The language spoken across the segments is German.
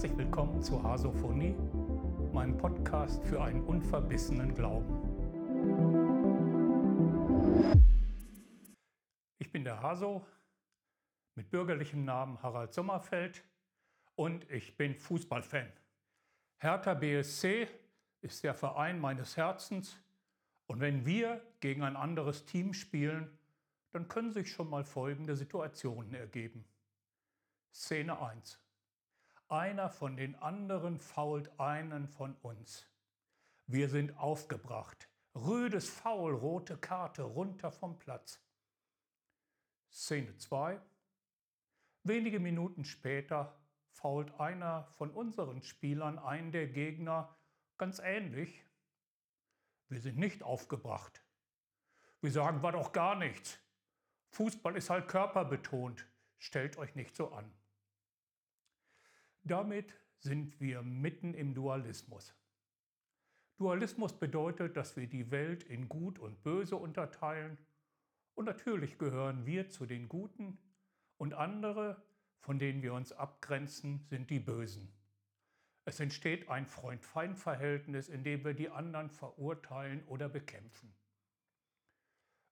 Herzlich willkommen zu Hasophonie, meinem Podcast für einen unverbissenen Glauben. Ich bin der Haso mit bürgerlichem Namen Harald Sommerfeld und ich bin Fußballfan. Hertha BSC ist der Verein meines Herzens und wenn wir gegen ein anderes Team spielen, dann können sich schon mal folgende Situationen ergeben. Szene 1. Einer von den anderen fault einen von uns. Wir sind aufgebracht. Rüdes Foul, rote Karte, runter vom Platz. Szene 2. Wenige Minuten später fault einer von unseren Spielern einen der Gegner ganz ähnlich. Wir sind nicht aufgebracht. Wir sagen, war doch gar nichts. Fußball ist halt körperbetont. Stellt euch nicht so an. Damit sind wir mitten im Dualismus. Dualismus bedeutet, dass wir die Welt in Gut und Böse unterteilen und natürlich gehören wir zu den Guten und andere, von denen wir uns abgrenzen, sind die Bösen. Es entsteht ein Freund-Feind-Verhältnis, in dem wir die anderen verurteilen oder bekämpfen.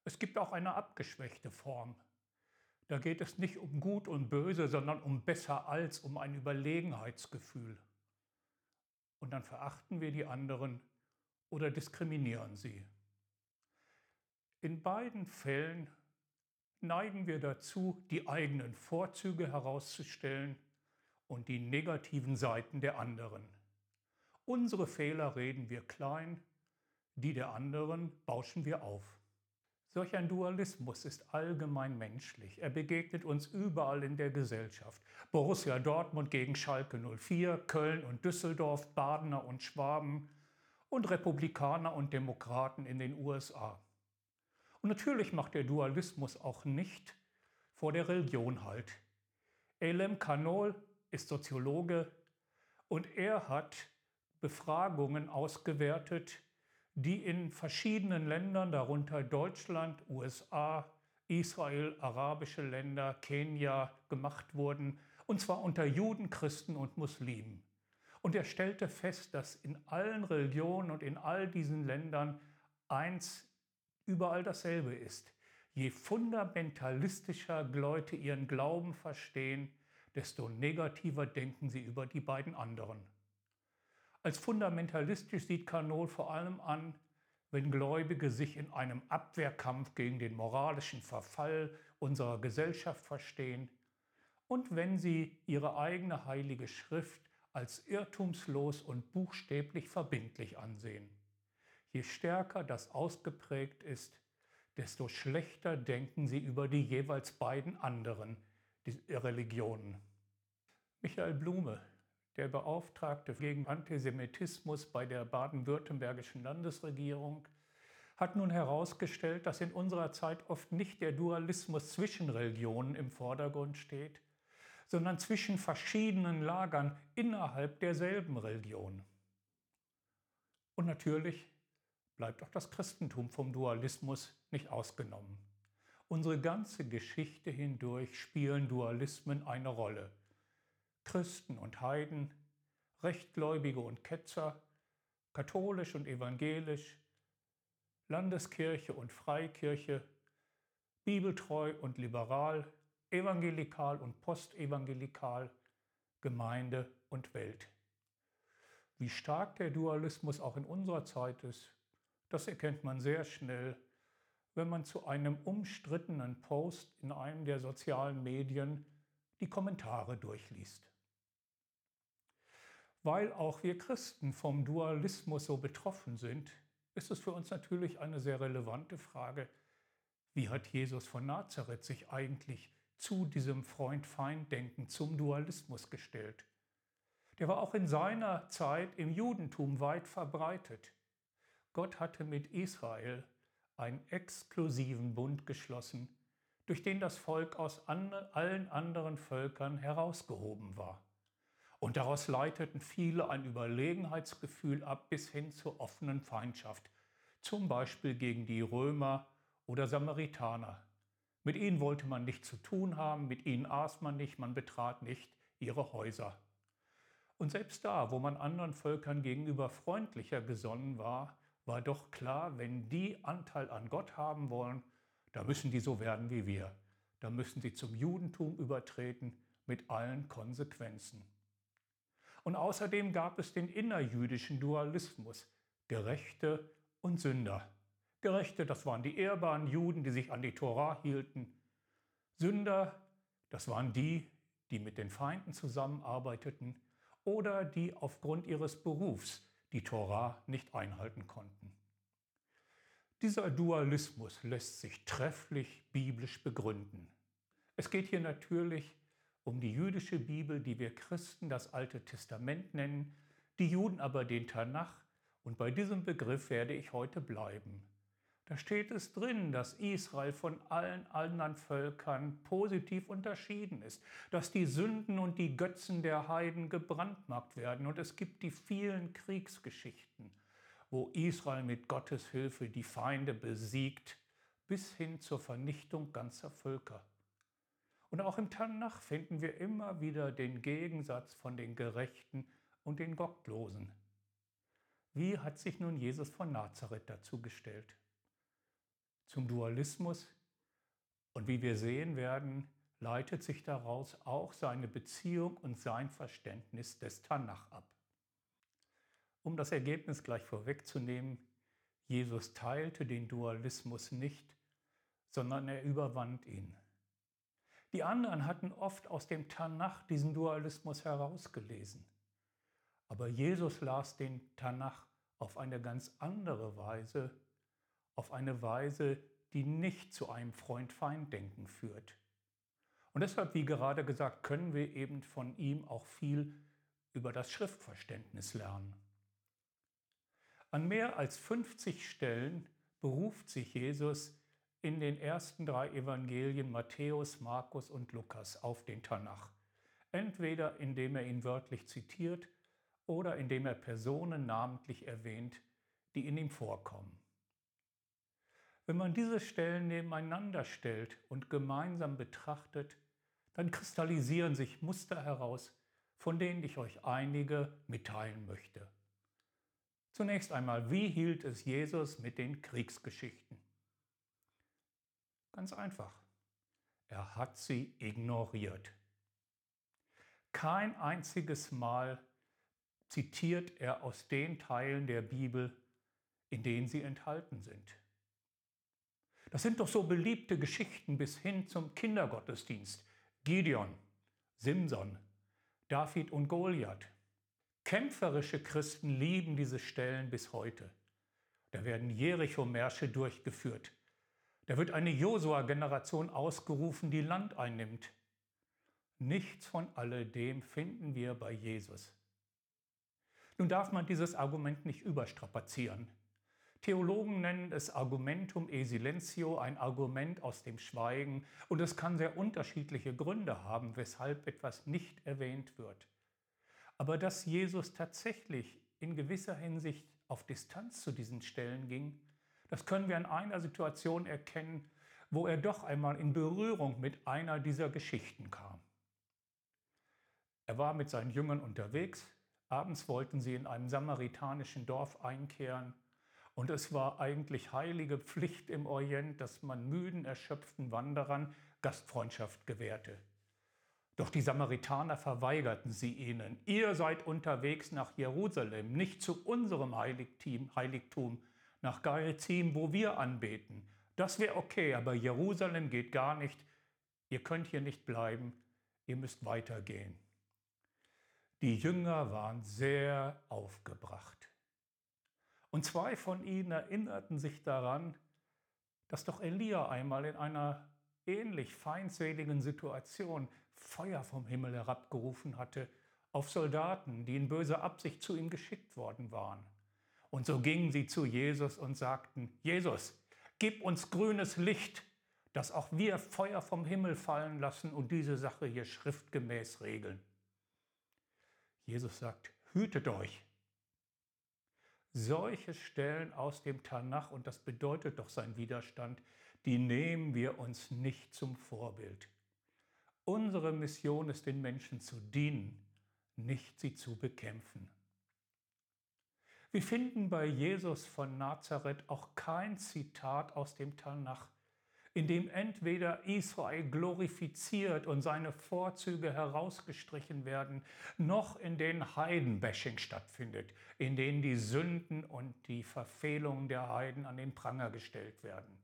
Es gibt auch eine abgeschwächte Form, da geht es nicht um Gut und Böse, sondern um besser als, um ein Überlegenheitsgefühl. Und dann verachten wir die anderen oder diskriminieren sie. In beiden Fällen neigen wir dazu, die eigenen Vorzüge herauszustellen und die negativen Seiten der anderen. Unsere Fehler reden wir klein, die der anderen bauschen wir auf. Solch ein Dualismus ist allgemein menschlich. Er begegnet uns überall in der Gesellschaft. Borussia Dortmund gegen Schalke 04, Köln und Düsseldorf, Badener und Schwaben und Republikaner und Demokraten in den USA. Und natürlich macht der Dualismus auch nicht vor der Religion halt. Elem Kanol ist Soziologe und er hat Befragungen ausgewertet, die in verschiedenen Ländern, darunter Deutschland, USA, Israel, arabische Länder, Kenia, gemacht wurden, und zwar unter Juden, Christen und Muslimen. Und er stellte fest, dass in allen Religionen und in all diesen Ländern eins überall dasselbe ist. Je fundamentalistischer Leute ihren Glauben verstehen, desto negativer denken sie über die beiden anderen. Als fundamentalistisch sieht Kanol vor allem an, wenn Gläubige sich in einem Abwehrkampf gegen den moralischen Verfall unserer Gesellschaft verstehen und wenn sie ihre eigene heilige Schrift als irrtumslos und buchstäblich verbindlich ansehen. Je stärker das ausgeprägt ist, desto schlechter denken sie über die jeweils beiden anderen Religionen. Michael Blume, der Beauftragte gegen Antisemitismus bei der baden-württembergischen Landesregierung hat nun herausgestellt, dass in unserer Zeit oft nicht der Dualismus zwischen Religionen im Vordergrund steht, sondern zwischen verschiedenen Lagern innerhalb derselben Religion. Und natürlich bleibt auch das Christentum vom Dualismus nicht ausgenommen. Unsere ganze Geschichte hindurch spielen Dualismen eine Rolle. Christen und Heiden, Rechtgläubige und Ketzer, katholisch und evangelisch, Landeskirche und Freikirche, bibeltreu und liberal, evangelikal und postevangelikal, Gemeinde und Welt. Wie stark der Dualismus auch in unserer Zeit ist, das erkennt man sehr schnell, wenn man zu einem umstrittenen Post in einem der sozialen Medien die Kommentare durchliest. Weil auch wir Christen vom Dualismus so betroffen sind, ist es für uns natürlich eine sehr relevante Frage, wie hat Jesus von Nazareth sich eigentlich zu diesem Freund-Feind-Denken, zum Dualismus gestellt? Der war auch in seiner Zeit im Judentum weit verbreitet. Gott hatte mit Israel einen exklusiven Bund geschlossen, durch den das Volk aus allen anderen Völkern herausgehoben war. Und daraus leiteten viele ein Überlegenheitsgefühl ab bis hin zur offenen Feindschaft, zum Beispiel gegen die Römer oder Samaritaner. Mit ihnen wollte man nichts zu tun haben, mit ihnen aß man nicht, man betrat nicht ihre Häuser. Und selbst da, wo man anderen Völkern gegenüber freundlicher gesonnen war, war doch klar, wenn die Anteil an Gott haben wollen, da müssen die so werden wie wir. Da müssen sie zum Judentum übertreten mit allen Konsequenzen. Und außerdem gab es den innerjüdischen Dualismus, Gerechte und Sünder. Gerechte, das waren die ehrbaren Juden, die sich an die Tora hielten. Sünder, das waren die, die mit den Feinden zusammenarbeiteten oder die aufgrund ihres Berufs die Tora nicht einhalten konnten. Dieser Dualismus lässt sich trefflich biblisch begründen. Es geht hier natürlich um die jüdische Bibel, die wir Christen das Alte Testament nennen, die Juden aber den Tanach, und bei diesem Begriff werde ich heute bleiben. Da steht es drin, dass Israel von allen anderen Völkern positiv unterschieden ist, dass die Sünden und die Götzen der Heiden gebrandmarkt werden und es gibt die vielen Kriegsgeschichten, wo Israel mit Gottes Hilfe die Feinde besiegt, bis hin zur Vernichtung ganzer Völker. Und auch im Tanach finden wir immer wieder den Gegensatz von den Gerechten und den Gottlosen. Wie hat sich nun Jesus von Nazareth dazu gestellt? zum Dualismus. Und wie wir sehen werden, leitet sich daraus auch seine Beziehung und sein Verständnis des Tanach ab. Um das Ergebnis gleich vorwegzunehmen, Jesus teilte den Dualismus nicht, sondern er überwand ihn. Die anderen hatten oft aus dem Tanach diesen Dualismus herausgelesen. Aber Jesus las den Tanach auf eine ganz andere Weise auf eine Weise, die nicht zu einem Freund-Feind-Denken führt. Und deshalb, wie gerade gesagt, können wir eben von ihm auch viel über das Schriftverständnis lernen. An mehr als 50 Stellen beruft sich Jesus in den ersten drei Evangelien Matthäus, Markus und Lukas auf den Tanach. Entweder indem er ihn wörtlich zitiert oder indem er Personen namentlich erwähnt, die in ihm vorkommen. Wenn man diese Stellen nebeneinander stellt und gemeinsam betrachtet, dann kristallisieren sich Muster heraus, von denen ich euch einige mitteilen möchte. Zunächst einmal, wie hielt es Jesus mit den Kriegsgeschichten? Ganz einfach. Er hat sie ignoriert. Kein einziges Mal zitiert er aus den Teilen der Bibel, in denen sie enthalten sind. Das sind doch so beliebte Geschichten bis hin zum Kindergottesdienst. Gideon, Simson, David und Goliath. Kämpferische Christen lieben diese Stellen bis heute. Da werden Jericho-Märsche durchgeführt. Da wird eine Josua-Generation ausgerufen, die Land einnimmt. Nichts von alledem finden wir bei Jesus. Nun darf man dieses Argument nicht überstrapazieren. Theologen nennen es Argumentum e silentio, ein Argument aus dem Schweigen, und es kann sehr unterschiedliche Gründe haben, weshalb etwas nicht erwähnt wird. Aber dass Jesus tatsächlich in gewisser Hinsicht auf Distanz zu diesen Stellen ging, das können wir in einer Situation erkennen, wo er doch einmal in Berührung mit einer dieser Geschichten kam. Er war mit seinen Jüngern unterwegs, abends wollten sie in einem samaritanischen Dorf einkehren, und es war eigentlich heilige Pflicht im Orient, dass man müden, erschöpften Wanderern Gastfreundschaft gewährte. Doch die Samaritaner verweigerten sie ihnen. Ihr seid unterwegs nach Jerusalem, nicht zu unserem Heiligtum nach Gerizim, wo wir anbeten. Das wäre okay, aber Jerusalem geht gar nicht. Ihr könnt hier nicht bleiben, ihr müsst weitergehen. Die Jünger waren sehr aufgebracht. Und zwei von ihnen erinnerten sich daran, dass doch Elia einmal in einer ähnlich feindseligen Situation Feuer vom Himmel herabgerufen hatte auf Soldaten, die in böser Absicht zu ihm geschickt worden waren. Und so gingen sie zu Jesus und sagten, Jesus, gib uns grünes Licht, dass auch wir Feuer vom Himmel fallen lassen und diese Sache hier schriftgemäß regeln. Jesus sagt, hütet euch, solche Stellen aus dem Tanach, und das bedeutet doch sein Widerstand, die nehmen wir uns nicht zum Vorbild. Unsere Mission ist, den Menschen zu dienen, nicht sie zu bekämpfen. Wir finden bei Jesus von Nazareth auch kein Zitat aus dem Tanach, in dem entweder Israel glorifiziert und seine Vorzüge herausgestrichen werden, noch in denen Heidenbashing stattfindet, in denen die Sünden und die Verfehlungen der Heiden an den Pranger gestellt werden.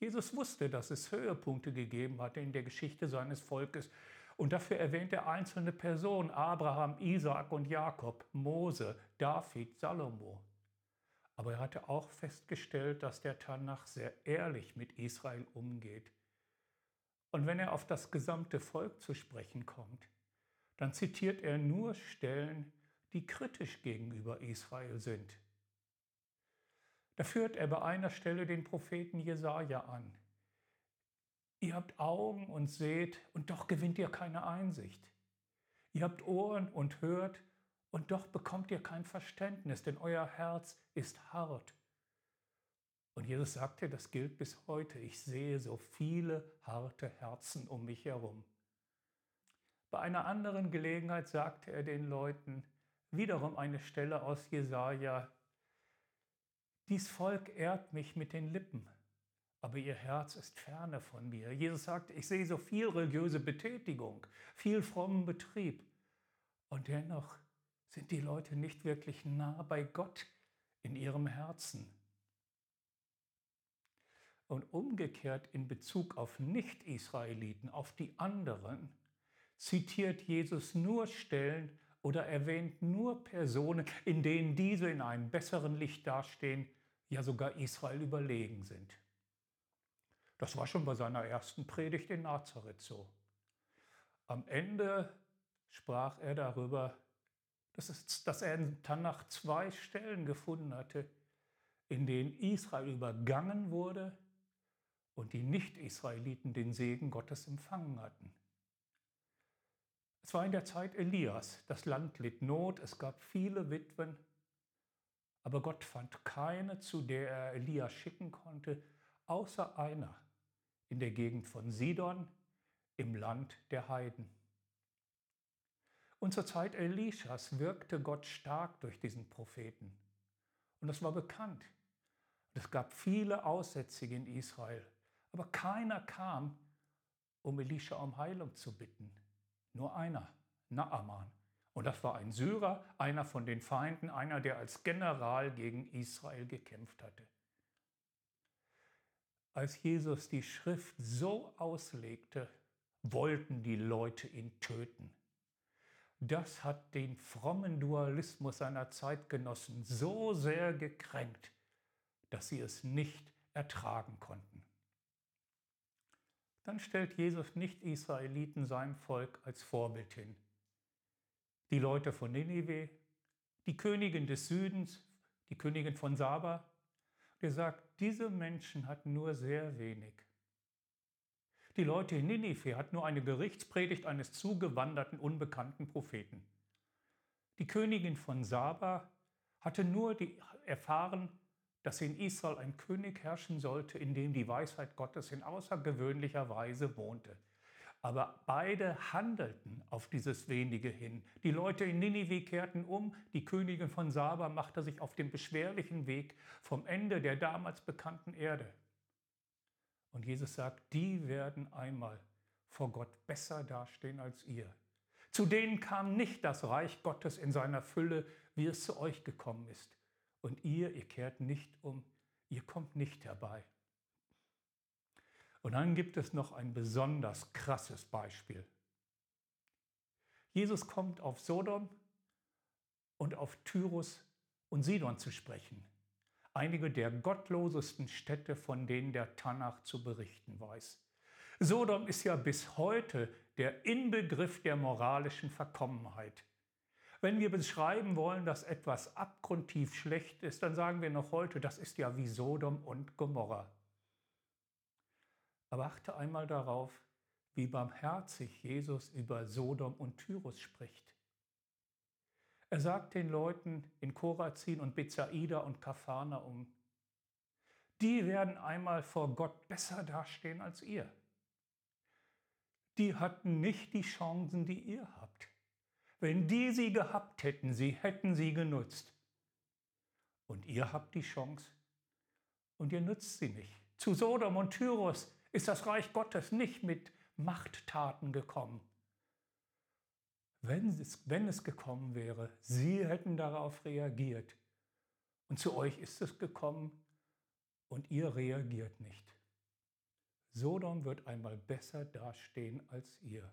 Jesus wusste, dass es Höhepunkte gegeben hatte in der Geschichte seines Volkes und dafür erwähnt er einzelne Personen, Abraham, Isaak und Jakob, Mose, David, Salomo. Aber er hatte auch festgestellt, dass der Tanach sehr ehrlich mit Israel umgeht. Und wenn er auf das gesamte Volk zu sprechen kommt, dann zitiert er nur Stellen, die kritisch gegenüber Israel sind. Da führt er bei einer Stelle den Propheten Jesaja an. Ihr habt Augen und seht, und doch gewinnt ihr keine Einsicht. Ihr habt Ohren und hört, und doch bekommt ihr kein Verständnis, denn euer Herz ist hart. Und Jesus sagte, das gilt bis heute. Ich sehe so viele harte Herzen um mich herum. Bei einer anderen Gelegenheit sagte er den Leuten, wiederum eine Stelle aus Jesaja, dies Volk ehrt mich mit den Lippen, aber ihr Herz ist ferne von mir. Jesus sagt, ich sehe so viel religiöse Betätigung, viel frommen Betrieb. Und dennoch sind die Leute nicht wirklich nah bei Gott in ihrem Herzen. Und umgekehrt in Bezug auf Nicht-Israeliten, auf die anderen, zitiert Jesus nur Stellen oder erwähnt nur Personen, in denen diese in einem besseren Licht dastehen, ja sogar Israel überlegen sind. Das war schon bei seiner ersten Predigt in Nazareth so. Am Ende sprach er darüber, das ist, dass er in Tanach zwei Stellen gefunden hatte, in denen Israel übergangen wurde und die Nicht-Israeliten den Segen Gottes empfangen hatten. Es war in der Zeit Elias, das Land litt Not, es gab viele Witwen, aber Gott fand keine, zu der er Elias schicken konnte, außer einer in der Gegend von Sidon im Land der Heiden. Und zur Zeit Elishas wirkte Gott stark durch diesen Propheten. Und das war bekannt. es gab viele Aussätzige in Israel. Aber keiner kam, um Elisha um Heilung zu bitten. Nur einer, Naaman. Und das war ein Syrer, einer von den Feinden, einer, der als General gegen Israel gekämpft hatte. Als Jesus die Schrift so auslegte, wollten die Leute ihn töten das hat den frommen Dualismus seiner Zeitgenossen so sehr gekränkt, dass sie es nicht ertragen konnten. Dann stellt Jesus Nicht-Israeliten seinem Volk als Vorbild hin. Die Leute von Ninive, die Königin des Südens, die Königin von Saba. Der sagt, diese Menschen hatten nur sehr wenig. Die Leute in Ninive hatten nur eine Gerichtspredigt eines zugewanderten unbekannten Propheten. Die Königin von Saba hatte nur die erfahren, dass in Israel ein König herrschen sollte, in dem die Weisheit Gottes in außergewöhnlicher Weise wohnte. Aber beide handelten auf dieses wenige hin. Die Leute in Ninive kehrten um, die Königin von Saba machte sich auf den beschwerlichen Weg vom Ende der damals bekannten Erde. Und Jesus sagt, die werden einmal vor Gott besser dastehen als ihr. Zu denen kam nicht das Reich Gottes in seiner Fülle, wie es zu euch gekommen ist. Und ihr, ihr kehrt nicht um, ihr kommt nicht herbei. Und dann gibt es noch ein besonders krasses Beispiel. Jesus kommt auf Sodom und auf Tyrus und Sidon zu sprechen einige der gottlosesten Städte, von denen der Tanach zu berichten weiß. Sodom ist ja bis heute der Inbegriff der moralischen Verkommenheit. Wenn wir beschreiben wollen, dass etwas abgrundtief schlecht ist, dann sagen wir noch heute, das ist ja wie Sodom und Gomorra. Aber achte einmal darauf, wie barmherzig Jesus über Sodom und Tyrus spricht. Er sagt den Leuten in Korazin und Bethsaida und Kapharnaum, die werden einmal vor Gott besser dastehen als ihr. Die hatten nicht die Chancen, die ihr habt. Wenn die sie gehabt hätten, sie hätten sie genutzt. Und ihr habt die Chance und ihr nützt sie nicht. Zu Sodom und Tyros ist das Reich Gottes nicht mit Machttaten gekommen. Wenn es, wenn es gekommen wäre, sie hätten darauf reagiert. Und zu euch ist es gekommen und ihr reagiert nicht. Sodom wird einmal besser dastehen als ihr.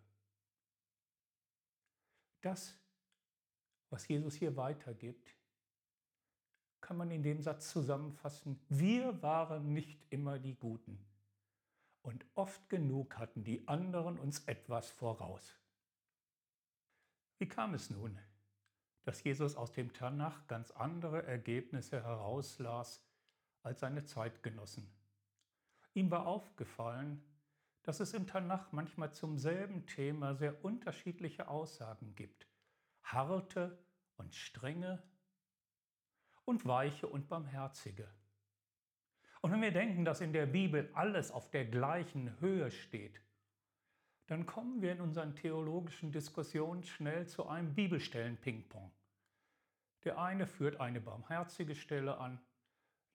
Das, was Jesus hier weitergibt, kann man in dem Satz zusammenfassen, wir waren nicht immer die Guten und oft genug hatten die anderen uns etwas voraus. Wie kam es nun, dass Jesus aus dem Tanach ganz andere Ergebnisse herauslas als seine Zeitgenossen? Ihm war aufgefallen, dass es im Tanach manchmal zum selben Thema sehr unterschiedliche Aussagen gibt. Harte und strenge und weiche und barmherzige. Und wenn wir denken, dass in der Bibel alles auf der gleichen Höhe steht, dann kommen wir in unseren theologischen Diskussionen schnell zu einem Bibelstellen-Ping-Pong. Der eine führt eine barmherzige Stelle an,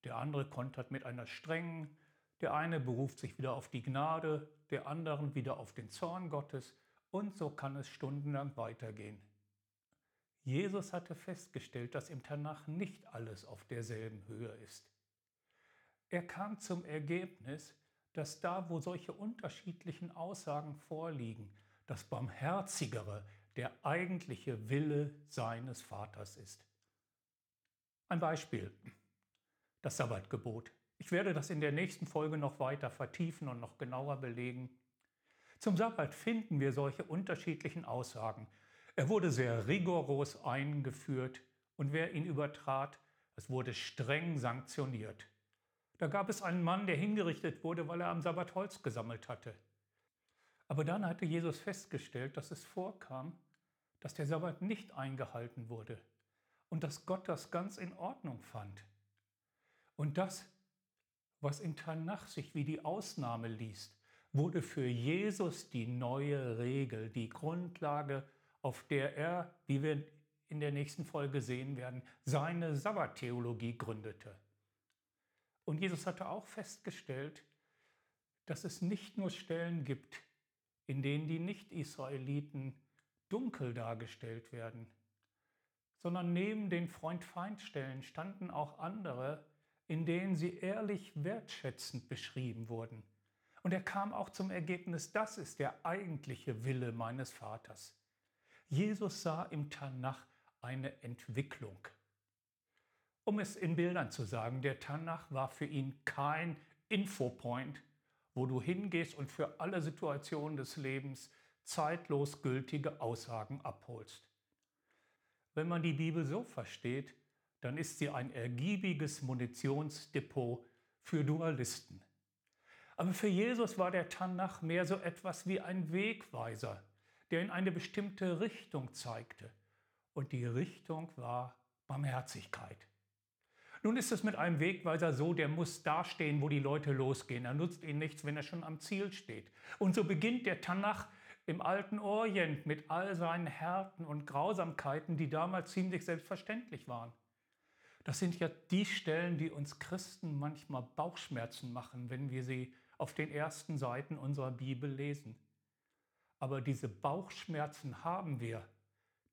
der andere kontert mit einer strengen, der eine beruft sich wieder auf die Gnade, der anderen wieder auf den Zorn Gottes und so kann es stundenlang weitergehen. Jesus hatte festgestellt, dass im Tanach nicht alles auf derselben Höhe ist. Er kam zum Ergebnis, dass da, wo solche unterschiedlichen Aussagen vorliegen, das Barmherzigere der eigentliche Wille seines Vaters ist. Ein Beispiel, das Sabbatgebot. Ich werde das in der nächsten Folge noch weiter vertiefen und noch genauer belegen. Zum Sabbat finden wir solche unterschiedlichen Aussagen. Er wurde sehr rigoros eingeführt und wer ihn übertrat, es wurde streng sanktioniert. Da gab es einen Mann, der hingerichtet wurde, weil er am Sabbat Holz gesammelt hatte. Aber dann hatte Jesus festgestellt, dass es vorkam, dass der Sabbat nicht eingehalten wurde und dass Gott das ganz in Ordnung fand. Und das, was in Tanach sich wie die Ausnahme liest, wurde für Jesus die neue Regel, die Grundlage auf der er, wie wir in der nächsten Folge sehen werden, seine Sabbattheologie gründete. Und Jesus hatte auch festgestellt, dass es nicht nur Stellen gibt, in denen die Nicht-Israeliten dunkel dargestellt werden, sondern neben den Freund-Feind-Stellen standen auch andere, in denen sie ehrlich wertschätzend beschrieben wurden. Und er kam auch zum Ergebnis, das ist der eigentliche Wille meines Vaters. Jesus sah im Tanach eine Entwicklung. Um es in Bildern zu sagen, der Tanach war für ihn kein Infopoint, wo du hingehst und für alle Situationen des Lebens zeitlos gültige Aussagen abholst. Wenn man die Bibel so versteht, dann ist sie ein ergiebiges Munitionsdepot für Dualisten. Aber für Jesus war der Tanach mehr so etwas wie ein Wegweiser, der in eine bestimmte Richtung zeigte. Und die Richtung war Barmherzigkeit. Nun ist es mit einem Wegweiser so, der muss dastehen, wo die Leute losgehen. Er nutzt ihnen nichts, wenn er schon am Ziel steht. Und so beginnt der Tanach im alten Orient mit all seinen Härten und Grausamkeiten, die damals ziemlich selbstverständlich waren. Das sind ja die Stellen, die uns Christen manchmal Bauchschmerzen machen, wenn wir sie auf den ersten Seiten unserer Bibel lesen. Aber diese Bauchschmerzen haben wir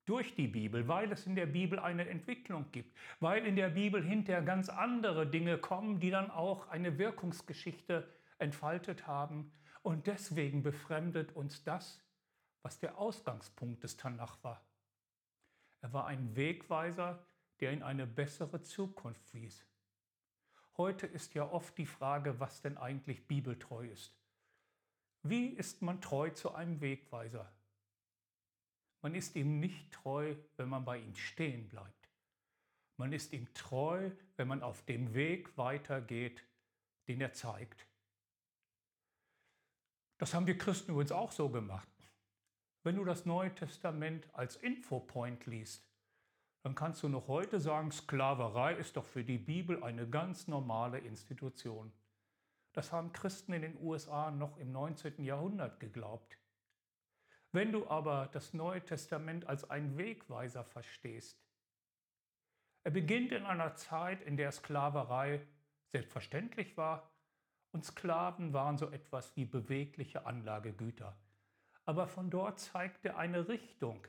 durch die Bibel, weil es in der Bibel eine Entwicklung gibt, weil in der Bibel hinterher ganz andere Dinge kommen, die dann auch eine Wirkungsgeschichte entfaltet haben. Und deswegen befremdet uns das, was der Ausgangspunkt des Tanach war. Er war ein Wegweiser, der in eine bessere Zukunft wies. Heute ist ja oft die Frage, was denn eigentlich bibeltreu ist. Wie ist man treu zu einem Wegweiser? Man ist ihm nicht treu, wenn man bei ihm stehen bleibt. Man ist ihm treu, wenn man auf dem Weg weitergeht, den er zeigt. Das haben wir Christen übrigens auch so gemacht. Wenn du das Neue Testament als Infopoint liest, dann kannst du noch heute sagen, Sklaverei ist doch für die Bibel eine ganz normale Institution. Das haben Christen in den USA noch im 19. Jahrhundert geglaubt. Wenn du aber das Neue Testament als einen Wegweiser verstehst, er beginnt in einer Zeit, in der Sklaverei selbstverständlich war und Sklaven waren so etwas wie bewegliche Anlagegüter. Aber von dort zeigt er eine Richtung.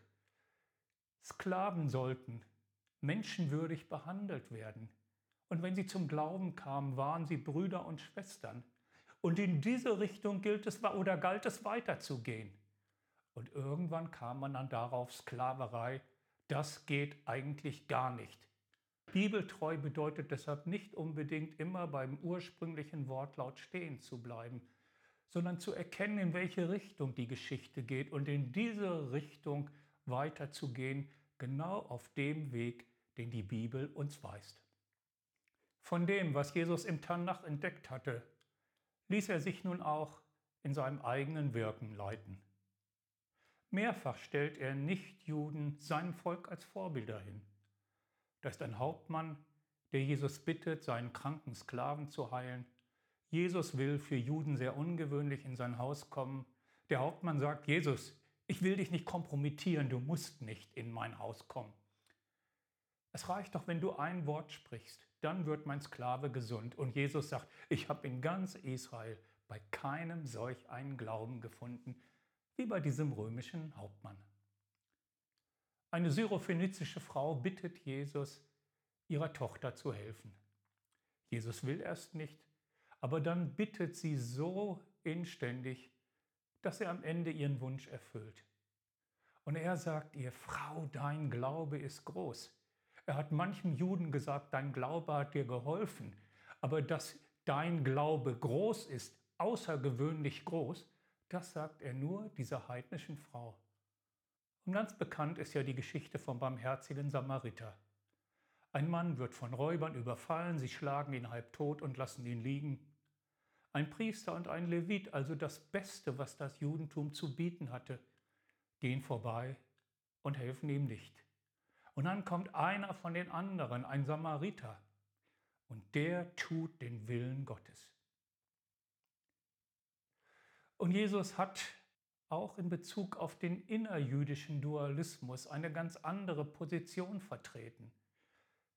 Sklaven sollten menschenwürdig behandelt werden. Und wenn sie zum Glauben kamen, waren sie Brüder und Schwestern. Und in diese Richtung gilt es oder galt es weiterzugehen. Und irgendwann kam man dann darauf, Sklaverei, das geht eigentlich gar nicht. Bibeltreu bedeutet deshalb nicht unbedingt immer beim ursprünglichen Wortlaut stehen zu bleiben, sondern zu erkennen, in welche Richtung die Geschichte geht und in diese Richtung weiterzugehen, genau auf dem Weg, den die Bibel uns weist. Von dem, was Jesus im Tanach entdeckt hatte, ließ er sich nun auch in seinem eigenen Wirken leiten. Mehrfach stellt er Nichtjuden seinem Volk als Vorbilder hin. Da ist ein Hauptmann, der Jesus bittet, seinen kranken Sklaven zu heilen. Jesus will für Juden sehr ungewöhnlich in sein Haus kommen. Der Hauptmann sagt, Jesus, ich will dich nicht kompromittieren, du musst nicht in mein Haus kommen. Es reicht doch, wenn du ein Wort sprichst, dann wird mein Sklave gesund. Und Jesus sagt, ich habe in ganz Israel bei keinem solch einen Glauben gefunden, wie bei diesem römischen Hauptmann. Eine syrophönizische Frau bittet Jesus, ihrer Tochter zu helfen. Jesus will erst nicht, aber dann bittet sie so inständig, dass er am Ende ihren Wunsch erfüllt. Und er sagt ihr, Frau, dein Glaube ist groß. Er hat manchem Juden gesagt, dein Glaube hat dir geholfen, aber dass dein Glaube groß ist, außergewöhnlich groß, das sagt er nur dieser heidnischen Frau. Und ganz bekannt ist ja die Geschichte vom barmherzigen Samariter. Ein Mann wird von Räubern überfallen, sie schlagen ihn halb tot und lassen ihn liegen. Ein Priester und ein Levit, also das Beste, was das Judentum zu bieten hatte, gehen vorbei und helfen ihm nicht. Und dann kommt einer von den anderen, ein Samariter, und der tut den Willen Gottes. Und Jesus hat auch in Bezug auf den innerjüdischen Dualismus eine ganz andere Position vertreten.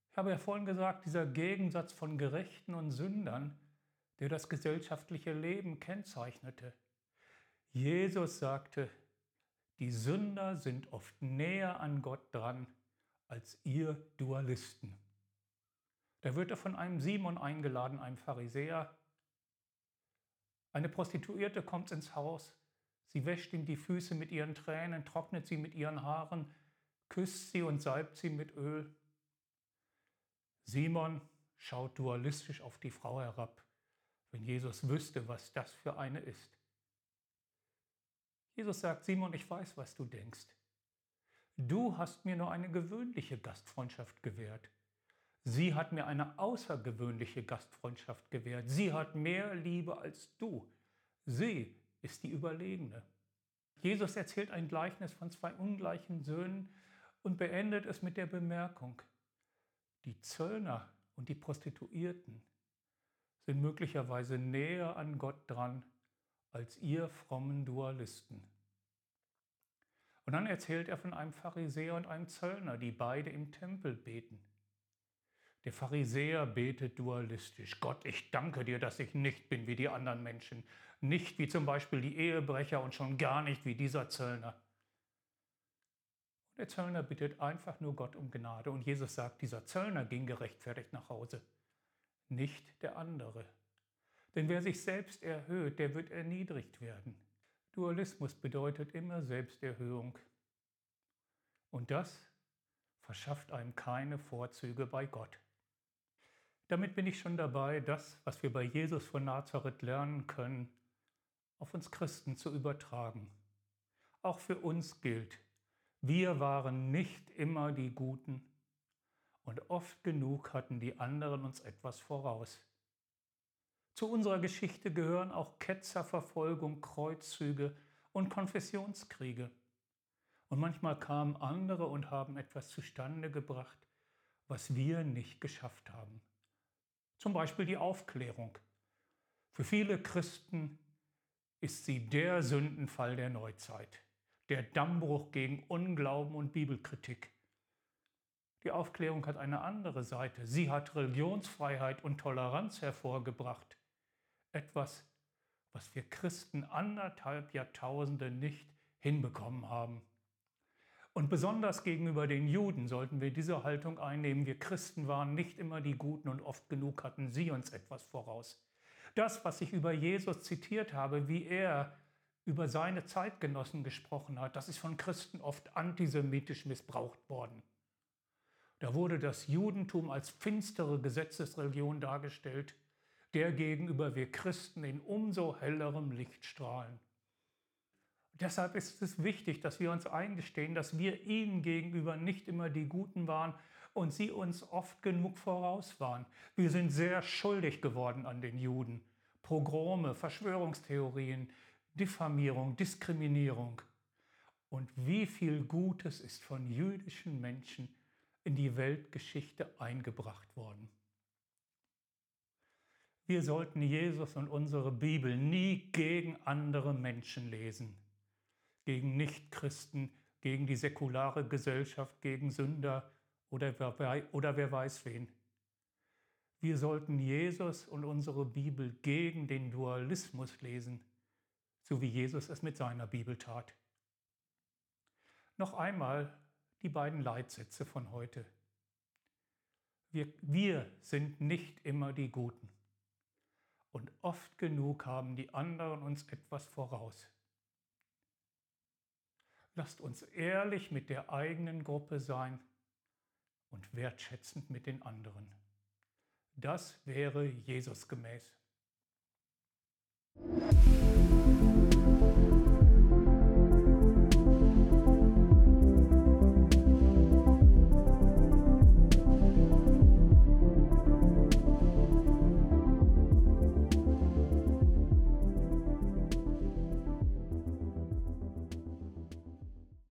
Ich habe ja vorhin gesagt, dieser Gegensatz von Gerechten und Sündern, der das gesellschaftliche Leben kennzeichnete. Jesus sagte, die Sünder sind oft näher an Gott dran als ihr Dualisten. Da wird er von einem Simon eingeladen, einem Pharisäer. Eine Prostituierte kommt ins Haus, Sie wäscht ihm die Füße mit ihren Tränen, trocknet sie mit ihren Haaren, küsst sie und salbt sie mit Öl. Simon schaut dualistisch auf die Frau herab, wenn Jesus wüsste, was das für eine ist. Jesus sagt, Simon, ich weiß, was du denkst. Du hast mir nur eine gewöhnliche Gastfreundschaft gewährt. Sie hat mir eine außergewöhnliche Gastfreundschaft gewährt. Sie hat mehr Liebe als du. Sie ist die überlegene. Jesus erzählt ein Gleichnis von zwei ungleichen Söhnen und beendet es mit der Bemerkung, die Zöllner und die Prostituierten sind möglicherweise näher an Gott dran als ihr frommen Dualisten. Und dann erzählt er von einem Pharisäer und einem Zöllner, die beide im Tempel beten. Der Pharisäer betet dualistisch. Gott, ich danke dir, dass ich nicht bin wie die anderen Menschen, nicht wie zum Beispiel die Ehebrecher und schon gar nicht wie dieser Zöllner. Der Zöllner bittet einfach nur Gott um Gnade und Jesus sagt, dieser Zöllner ging gerechtfertigt nach Hause, nicht der andere. Denn wer sich selbst erhöht, der wird erniedrigt werden. Dualismus bedeutet immer Selbsterhöhung. Und das verschafft einem keine Vorzüge bei Gott. Damit bin ich schon dabei, das, was wir bei Jesus von Nazareth lernen können, auf uns Christen zu übertragen. Auch für uns gilt, wir waren nicht immer die Guten und oft genug hatten die anderen uns etwas voraus. Zu unserer Geschichte gehören auch Ketzerverfolgung, Kreuzzüge und Konfessionskriege. Und manchmal kamen andere und haben etwas zustande gebracht, was wir nicht geschafft haben. Zum Beispiel die Aufklärung. Für viele Christen ist sie der Sündenfall der Neuzeit. der Dammbruch gegen Unglauben und Bibelkritik. Die Aufklärung hat eine andere Seite. Sie hat Religionsfreiheit und Toleranz hervorgebracht. Etwas, was wir Christen anderthalb Jahrtausende nicht hinbekommen haben. Und besonders gegenüber den Juden sollten wir diese Haltung einnehmen. Wir Christen waren nicht immer die Guten und oft genug hatten sie uns etwas voraus. Das, was ich über Jesus zitiert habe, wie er über seine Zeitgenossen gesprochen hat, das ist von Christen oft antisemitisch missbraucht worden. Da wurde das Judentum als finstere Gesetzesreligion dargestellt, der gegenüber wir Christen in umso hellerem Licht strahlen. Deshalb ist es wichtig, dass wir uns eingestehen, dass wir ihnen gegenüber nicht immer die Guten waren und sie uns oft genug voraus waren. Wir sind sehr schuldig geworden an den Juden. Pogrome, Verschwörungstheorien, Diffamierung, Diskriminierung. Und wie viel Gutes ist von jüdischen Menschen in die Weltgeschichte eingebracht worden. Wir sollten Jesus und unsere Bibel nie gegen andere Menschen lesen gegen Nichtchristen, gegen die säkulare Gesellschaft, gegen Sünder oder wer, oder wer weiß wen. Wir sollten Jesus und unsere Bibel gegen den Dualismus lesen, so wie Jesus es mit seiner Bibel tat. Noch einmal die beiden Leitsätze von heute. Wir, wir sind nicht immer die Guten. Und oft genug haben die anderen uns etwas voraus. Lasst uns ehrlich mit der eigenen Gruppe sein und wertschätzend mit den anderen. Das wäre Jesus gemäß.